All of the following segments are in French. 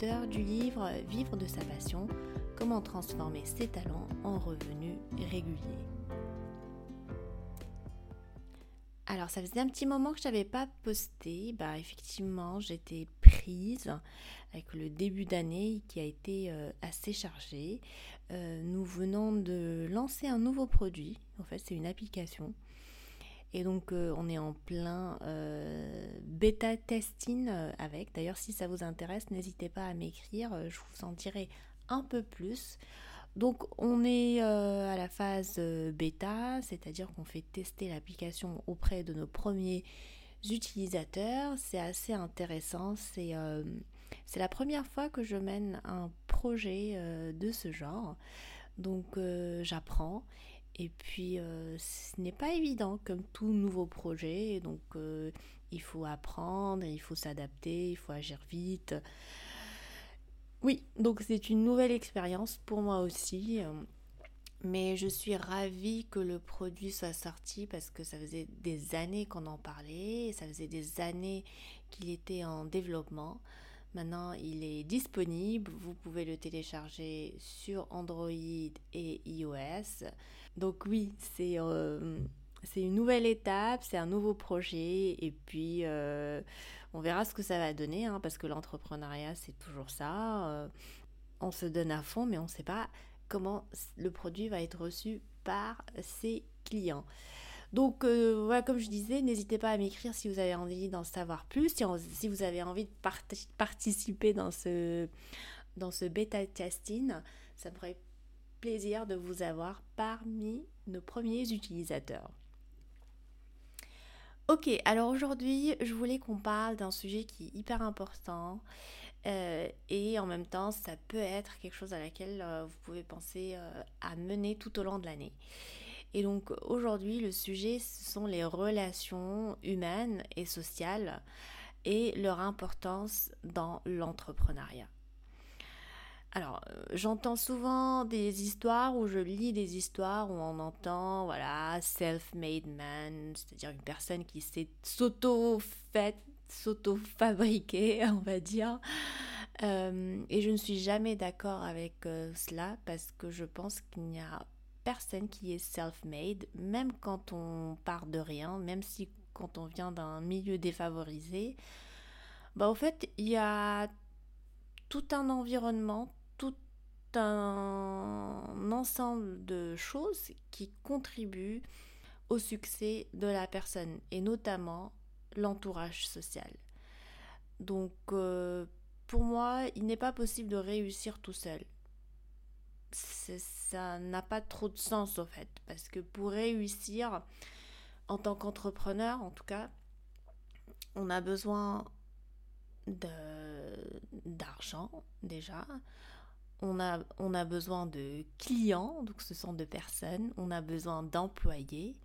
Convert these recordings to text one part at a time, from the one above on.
du livre Vivre de sa passion, comment transformer ses talents en revenus réguliers. Alors ça faisait un petit moment que je n'avais pas posté, bah effectivement j'étais prise avec le début d'année qui a été euh, assez chargé. Euh, nous venons de lancer un nouveau produit, en fait c'est une application. Et donc euh, on est en plein bêta testing avec. D'ailleurs si ça vous intéresse, n'hésitez pas à m'écrire, je vous en dirai un peu plus. Donc on est à la phase bêta, c'est-à-dire qu'on fait tester l'application auprès de nos premiers utilisateurs. C'est assez intéressant, c'est la première fois que je mène un projet euh, de ce genre. Donc euh, j'apprends. Et puis euh, ce n'est pas évident comme tout nouveau projet. Donc il faut apprendre, il faut s'adapter, il faut agir vite. Oui, donc c'est une nouvelle expérience pour moi aussi. Mais je suis ravie que le produit soit sorti parce que ça faisait des années qu'on en parlait, ça faisait des années qu'il était en développement. Maintenant, il est disponible. Vous pouvez le télécharger sur Android et iOS. Donc oui, c'est euh, une nouvelle étape, c'est un nouveau projet. Et puis, euh, on verra ce que ça va donner, hein, parce que l'entrepreneuriat, c'est toujours ça. Euh, on se donne à fond, mais on ne sait pas comment le produit va être reçu par ses clients. Donc euh, voilà, comme je disais, n'hésitez pas à m'écrire si vous avez envie d'en savoir plus, si, vous avez envie de participer dans ce, dans ce bêta testing. Ça me ferait plaisir de vous avoir parmi nos premiers utilisateurs. Ok, alors aujourd'hui, je voulais qu'on parle d'un sujet qui est hyper important euh, et en même temps, ça peut être quelque chose à laquelle euh, vous pouvez penser à mener tout au long de l'année. Et donc aujourd'hui, le sujet, ce sont les relations humaines et sociales et leur importance dans l'entrepreneuriat. Alors, euh, j'entends souvent des histoires ou je lis des histoires où on entend, voilà, self-made man, c'est-à-dire une personne qui s'est s'auto-faite, s'auto-fabriquée, on va dire. Euh, et je ne suis jamais d'accord avec euh, cela parce que je pense qu'il n'y a personne qui est self-made, même quand on part de rien, même si quand on vient d'un milieu défavorisé, bah au fait, il y a tout un environnement, tout un ensemble de choses qui contribuent au succès de la personne et notamment l'entourage social. Donc euh, pour moi, il n'est pas possible de réussir tout seul ça n'a pas trop de sens au fait. Parce que pour réussir en tant qu'entrepreneur, en tout cas, on a besoin d'argent déjà. On a, on a besoin de clients, donc ce sont de personnes. On a besoin d'employés.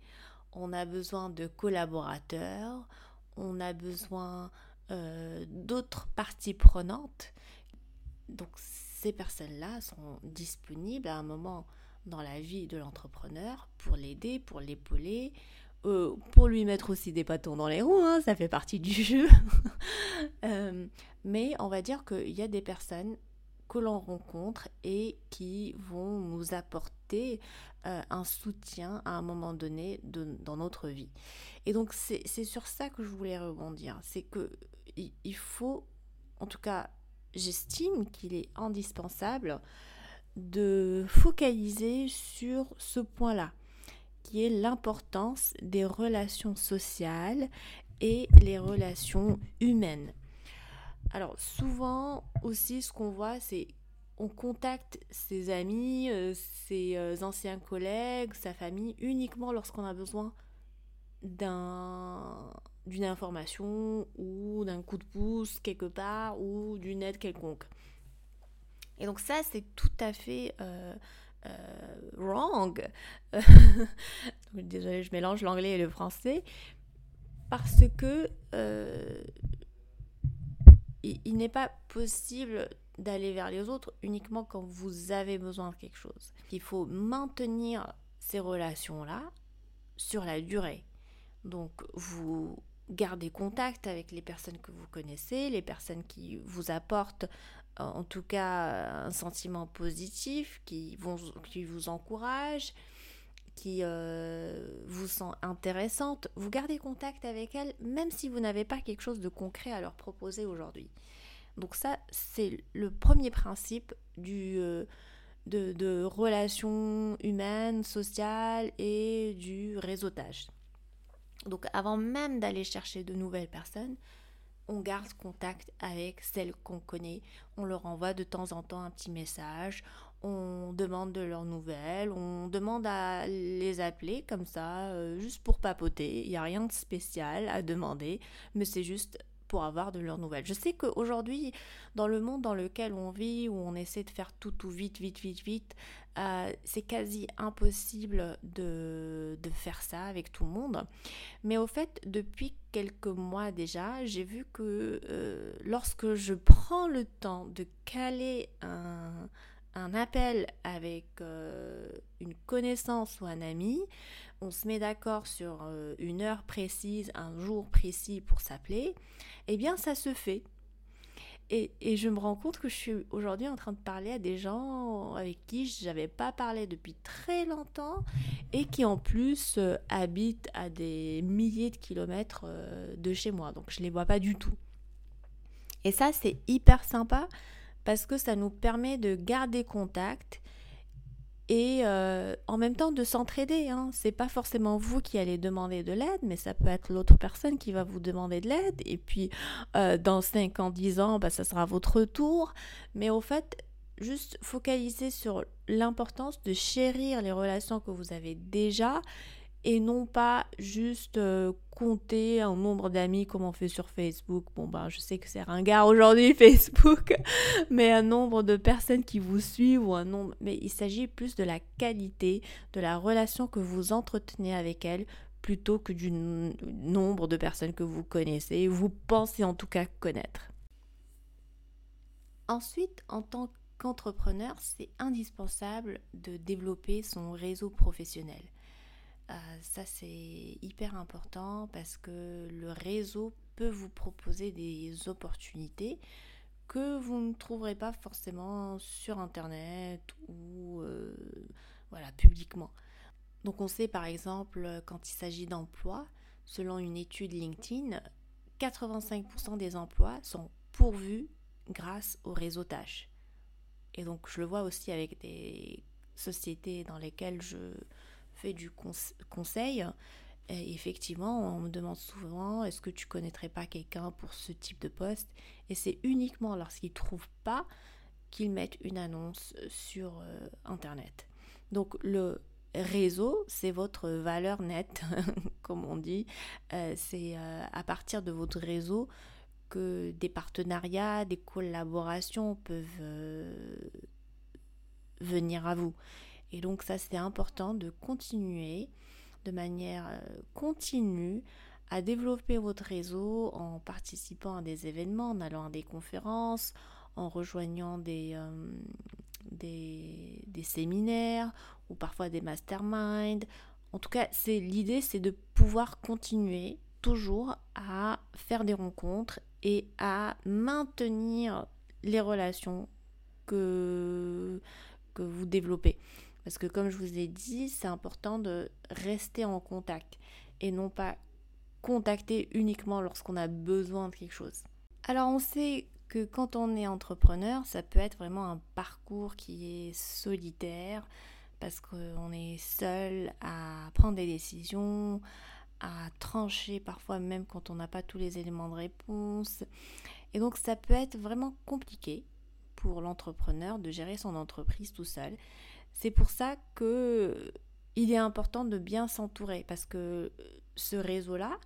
On a besoin de collaborateurs. On a besoin euh, d'autres parties prenantes. Donc ces personnes-là sont disponibles à un moment dans la vie de l'entrepreneur pour l'aider, pour l'épauler, euh, pour lui mettre aussi des bâtons dans les roues, hein, ça fait partie du jeu. Euh, mais on va dire qu'il y a des personnes que l'on rencontre et qui vont nous apporter euh, un soutien à un moment donné dans notre vie. Et donc c'est sur ça que je voulais rebondir, c'est que il faut, en tout cas j'estime qu'il est indispensable de focaliser sur ce point-là, qui est l'importance des relations sociales et les relations humaines. Alors souvent aussi ce qu'on voit c'est on contacte ses amis, euh, ses euh, anciens collègues, sa famille uniquement lorsqu'on a besoin d'un d'une information ou d'un coup de pouce quelque part ou d'une aide quelconque. Et donc ça, c'est tout à fait euh, euh, wrong. Désolée, je mélange l'anglais et le français. Parce que euh, il, n'est pas possible d'aller vers les autres uniquement quand vous avez besoin de quelque chose. Il faut maintenir ces relations-là sur la durée. Donc vous gardez contact avec les personnes que vous connaissez, les personnes qui vous apportent en tout cas un sentiment positif, qui, vont, qui vous encouragent, qui euh, vous sont intéressantes. Vous gardez contact avec elles même si vous n'avez pas quelque chose de concret à leur proposer aujourd'hui. Donc ça, c'est le premier principe du, euh, de relations humaines, sociales et du réseautage. Donc avant même d'aller chercher de nouvelles personnes, on garde contact avec celles qu'on connaît. On leur envoie de temps en temps un petit message, on demande de leurs nouvelles, on demande à les appeler comme ça, euh, juste pour papoter. Il n'y a rien de spécial à demander, mais c'est juste pour avoir de leurs nouvelles. Je sais qu'aujourd'hui, dans le monde dans lequel on vit, où on essaie de faire tout tout vite, vite, vite, vite, euh, c'est quasi impossible de, de, faire ça avec tout le monde. Mais au fait, depuis quelques mois déjà, j'ai vu que euh, lorsque je prends le temps de caler un, un appel avec euh, une connaissance ou un ami, on se met d'accord sur euh, une heure précise, un jour précis pour s'appeler, eh bien ça se fait. Et, je me rends compte que je suis aujourd'hui en train de parler à des gens avec qui je n'avais pas parlé depuis très longtemps et qui en plus euh, habitent à des milliers de kilomètres de chez moi. Donc je ne les vois pas du tout. Et ça, c'est hyper sympa parce que ça nous permet de garder contact et euh, en même temps de s'entraider. Hein. C'est pas forcément vous qui allez demander de l'aide, mais ça peut être l'autre personne qui va vous demander de l'aide. Et puis euh, dans 5 ans, 10 ans, bah, ça sera votre tour. Mais au fait, juste focaliser sur l'importance de chérir les relations que vous avez déjà et non pas juste euh, compter un nombre d'amis comme on fait sur Facebook. Bon, ben, je sais que c'est ringard aujourd'hui, Facebook, mais un nombre de personnes qui vous suivent ou un nombre. Mais il s'agit plus de la qualité de la relation que vous entretenez avec elles plutôt que du nombre de personnes que vous connaissez, vous pensez en tout cas connaître. Ensuite, en tant qu'entrepreneur, c'est indispensable de développer son réseau professionnel. Euh, ça, c'est hyper important parce que le réseau peut vous proposer des opportunités que vous ne trouverez pas forcément sur Internet ou euh, voilà, publiquement. Donc on sait par exemple quand il s'agit d'emploi, selon une étude LinkedIn, 85% des emplois sont pourvus grâce au réseautage. Et donc je le vois aussi avec des sociétés dans lesquelles je, fait du conseil. Effectivement, on me demande souvent est-ce que tu connaîtrais pas quelqu'un pour ce type de poste? Et c'est uniquement lorsqu'ils ne trouvent pas qu'ils mettent une annonce sur euh, Internet. Donc le réseau, c'est votre valeur nette, comme on dit. Euh, c'est euh, à partir de votre réseau que des partenariats, des collaborations peuvent venir à vous. Et donc ça, c'est important de continuer de manière euh, continue à développer votre réseau en participant à des événements, en allant à des conférences, en rejoignant des, euh, des, des, séminaires ou parfois des masterminds. En tout cas, c'est l'idée, c'est de pouvoir continuer toujours à faire des rencontres et à maintenir les relations que, que vous développez. Parce que comme je vous ai dit, c'est important de rester en contact et non pas contacter uniquement lorsqu'on a besoin de quelque chose. Alors on sait que quand on est entrepreneur, ça peut être vraiment un parcours qui est solitaire parce qu'on est seul à prendre des décisions, à trancher parfois même quand on n'a pas tous les éléments de réponse. Et donc ça peut être vraiment compliqué pour l'entrepreneur de gérer son entreprise tout seul. C'est pour ça que il est important de bien s'entourer parce que ce réseau-là,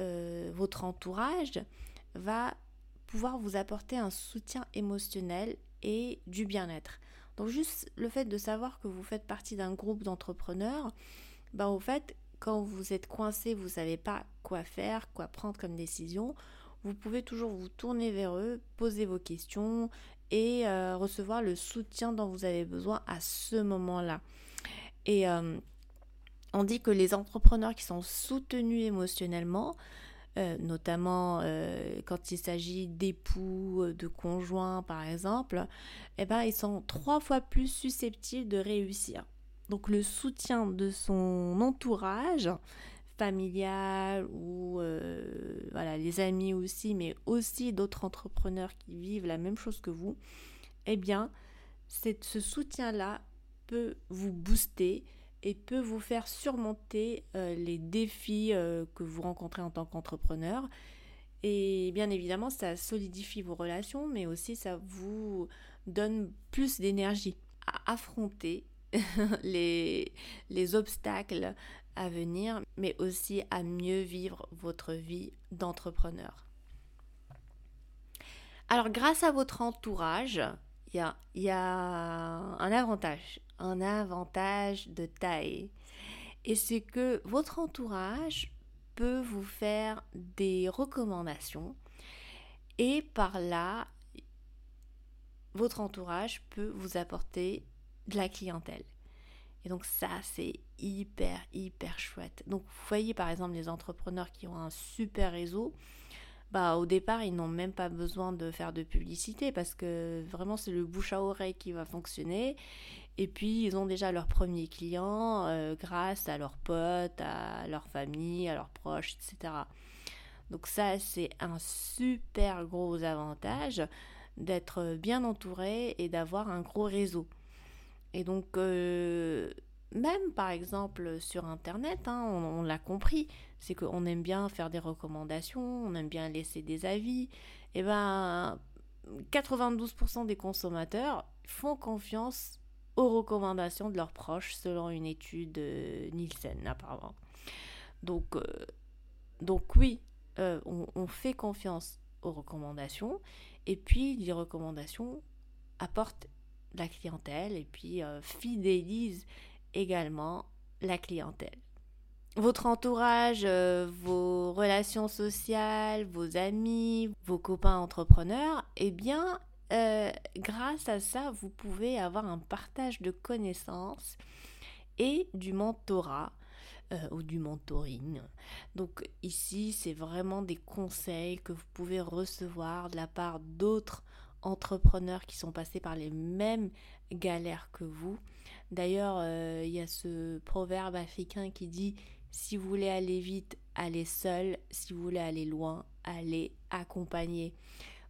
euh, votre entourage, va pouvoir vous apporter un soutien émotionnel et du bien-être. Donc juste le fait de savoir que vous faites partie d'un groupe d'entrepreneurs, ben au fait, quand vous êtes coincé, vous ne savez pas quoi faire, quoi prendre comme décision, vous pouvez toujours vous tourner vers eux, poser vos questions et euh, recevoir le soutien dont vous avez besoin à ce moment-là. Et, euh, On dit que les entrepreneurs qui sont soutenus émotionnellement, euh, notamment quand il s'agit d'époux, de conjoints par exemple, eh ben, ils sont trois fois plus susceptibles de réussir. Donc le soutien de son entourage familial ou euh, voilà, les amis aussi, mais aussi d'autres entrepreneurs qui vivent la même chose que vous, eh bien, ce soutien-là peut vous booster et peut vous faire surmonter euh, les défis euh, que vous rencontrez en tant qu'entrepreneur. Et bien évidemment, ça solidifie vos relations, mais aussi ça vous donne plus d'énergie à affronter les obstacles à venir, mais aussi à mieux vivre votre vie d'entrepreneur. Alors grâce à votre entourage, il y a, y a un avantage un avantage de taille. Et c'est que votre entourage peut vous faire des recommandations et par là, votre entourage peut vous apporter de la clientèle. Et donc ça, c'est hyper, hyper chouette. Donc vous voyez par exemple les entrepreneurs qui ont un super réseau, bah au départ ils n'ont même pas besoin de faire de publicité parce que vraiment c'est le bouche à oreille qui va fonctionner et puis, ils ont déjà leurs premiers clients euh, grâce à leurs potes, à leur famille, à leurs proches, etc. Donc ça, c'est un super gros avantage d'être bien entouré et d'avoir un gros réseau. Et donc, euh, même par exemple sur Internet, hein, on, l'a compris, c'est qu'on aime bien faire des recommandations, on aime bien laisser des avis. Et eh ben, 92% des consommateurs font confiance aux recommandations de leurs proches selon une étude Nielsen apparemment. Donc, euh, donc oui, euh, on, fait confiance aux recommandations et puis les recommandations apportent la clientèle et puis euh, fidélisent également la clientèle. Votre entourage, vos relations sociales, vos amis, vos copains entrepreneurs, eh bien, euh, grâce à ça, vous pouvez avoir un partage de connaissances et du mentorat euh, ou du mentoring. Donc ici, c'est vraiment des conseils que vous pouvez recevoir de la part d'autres entrepreneurs qui sont passés par les mêmes galères que vous. D'ailleurs, euh, il y a ce proverbe africain qui dit si vous voulez aller vite, allez seul. Si vous voulez aller loin, allez accompagné.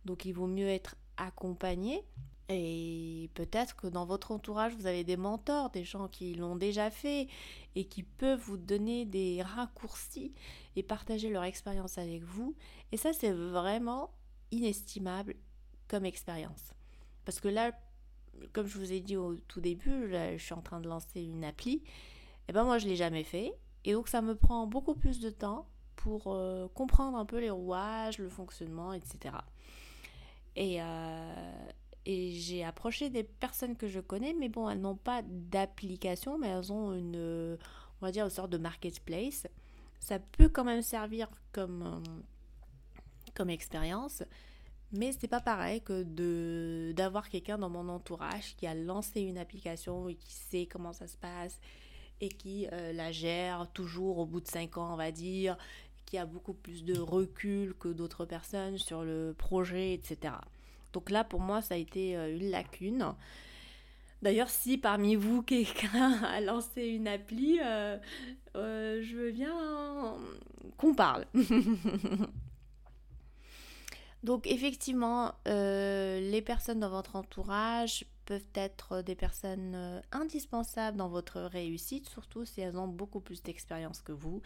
Donc il vaut mieux être accompagner. Et peut-être que dans votre entourage, vous avez des mentors, des gens qui l'ont déjà fait et qui peuvent vous donner des raccourcis et partager leur expérience avec vous. Et ça, c'est vraiment inestimable comme expérience. Parce que là, comme je vous ai dit au tout début, je suis en train de lancer une appli. Et ben moi, je ne l'ai jamais fait. Et donc, ça me prend beaucoup plus de temps pour euh, comprendre un peu les rouages, le fonctionnement, etc. Euh, et, j'ai approché des personnes que je connais, mais bon, elles n'ont pas d'application, mais elles ont une, on va dire, une sorte de marketplace. Ça peut quand même servir comme, euh, comme expérience, mais c'est pas pareil que de d'avoir quelqu'un dans mon entourage qui a lancé une application et qui sait comment ça se passe et qui euh, la gère toujours au bout de 5 ans, on va dire, qui a beaucoup plus de recul que d'autres personnes sur le projet, etc. Donc là, pour moi, ça a été euh, une lacune. D'ailleurs, si parmi vous, quelqu'un a lancé une appli, euh, je veux bien qu'on parle. Donc effectivement, les personnes dans votre entourage peuvent être des personnes indispensables dans votre réussite, surtout si elles ont beaucoup plus d'expérience que vous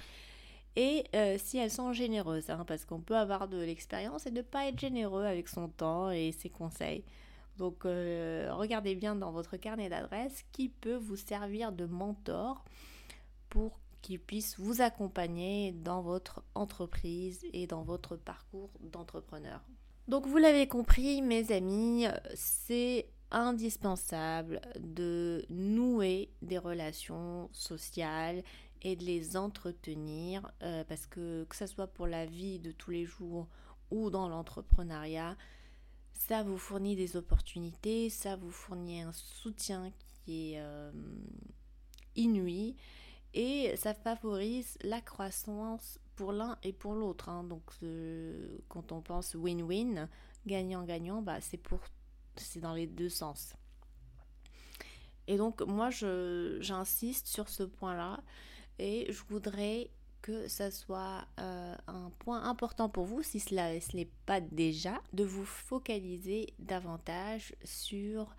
et euh, si elles sont généreuses, hein, parce qu'on peut avoir de l'expérience et ne pas être généreux avec son temps et ses conseils. Donc euh, regardez bien dans votre carnet d'adresses qui peut vous servir de mentor pour qu'il puisse vous accompagner dans votre entreprise et dans votre parcours d'entrepreneur. Donc vous l'avez compris mes amis, c'est indispensable de nouer des relations sociales et de les entretenir euh, parce que que ce soit pour la vie de tous les jours ou dans l'entrepreneuriat, ça vous fournit des opportunités, ça vous fournit un soutien qui est euh, inouï et ça favorise la croissance pour l'un et pour l'autre. Hein. Donc quand on pense win-win, gagnant-gagnant, bah, c'est pour c'est dans les deux sens. Et donc moi j'insiste sur ce point-là et je voudrais que ça soit euh, un point important pour vous, si cela ne l'est pas déjà, de vous focaliser davantage sur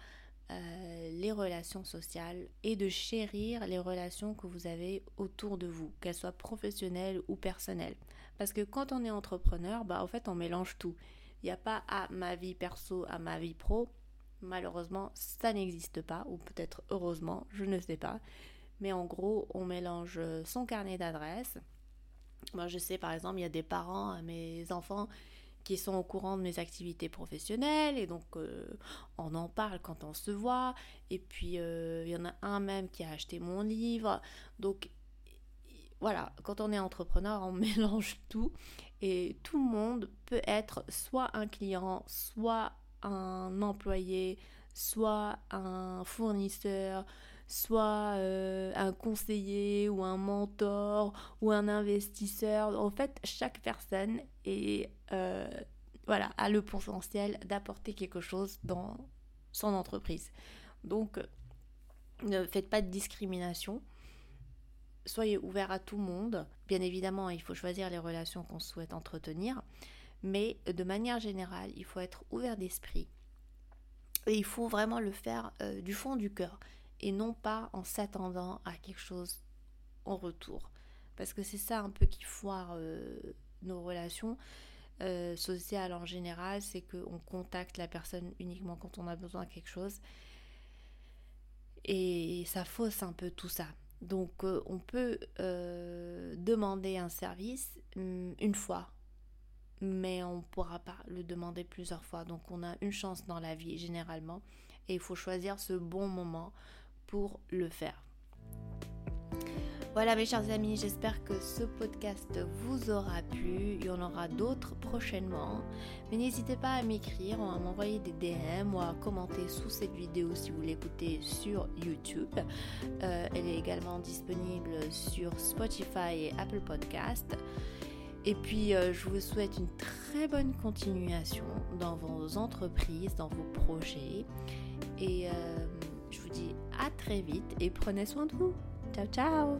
euh, les relations sociales et de chérir les relations que vous avez autour de vous, qu'elles soient professionnelles ou personnelles. Parce que quand on est entrepreneur, bah, en fait, on mélange tout. Il n'y a pas à ma vie perso, à ma vie pro. Malheureusement, ça n'existe pas, ou peut-être heureusement, je ne sais pas. Mais en gros, on mélange son carnet d'adresses. Moi, je sais par exemple, il y a des parents mes enfants qui sont au courant de mes activités professionnelles et donc euh, on en parle quand on se voit. Et puis euh, il y en a un même qui a acheté mon livre. Donc voilà, quand on est entrepreneur, on mélange tout et tout le monde peut être soit un client, soit un employé, soit un fournisseur, soit euh, un conseiller ou un mentor ou un investisseur. En fait, chaque personne est, euh, voilà, a le potentiel d'apporter quelque chose dans son entreprise. Donc, ne faites pas de discrimination. Soyez ouvert à tout le monde. Bien évidemment, il faut choisir les relations qu'on souhaite entretenir. Mais de manière générale, il faut être ouvert d'esprit. Et il faut vraiment le faire euh, du fond du cœur et non pas en s'attendant à quelque chose en retour. Parce que c'est ça un peu qui foire euh, nos relations euh, sociales en général, c'est qu'on contacte la personne uniquement quand on a besoin de quelque chose. Et ça fausse un peu tout ça. Donc euh, on peut demander un service hum, une fois, mais on ne pourra pas le demander plusieurs fois. Donc on a une chance dans la vie généralement et il faut choisir ce bon moment pour le faire. Voilà mes chers amis, j'espère que ce podcast vous aura plu. Il y en aura d'autres prochainement. Mais n'hésitez pas à m'écrire ou à m'envoyer des DM ou à commenter sous cette vidéo si vous l'écoutez sur YouTube. Euh, elle est également disponible sur Spotify et Apple Podcast. Et puis, euh, je vous souhaite une très bonne continuation dans vos entreprises, dans vos projets. Et euh, je vous dis à très vite et prenez soin de vous. Ciao ciao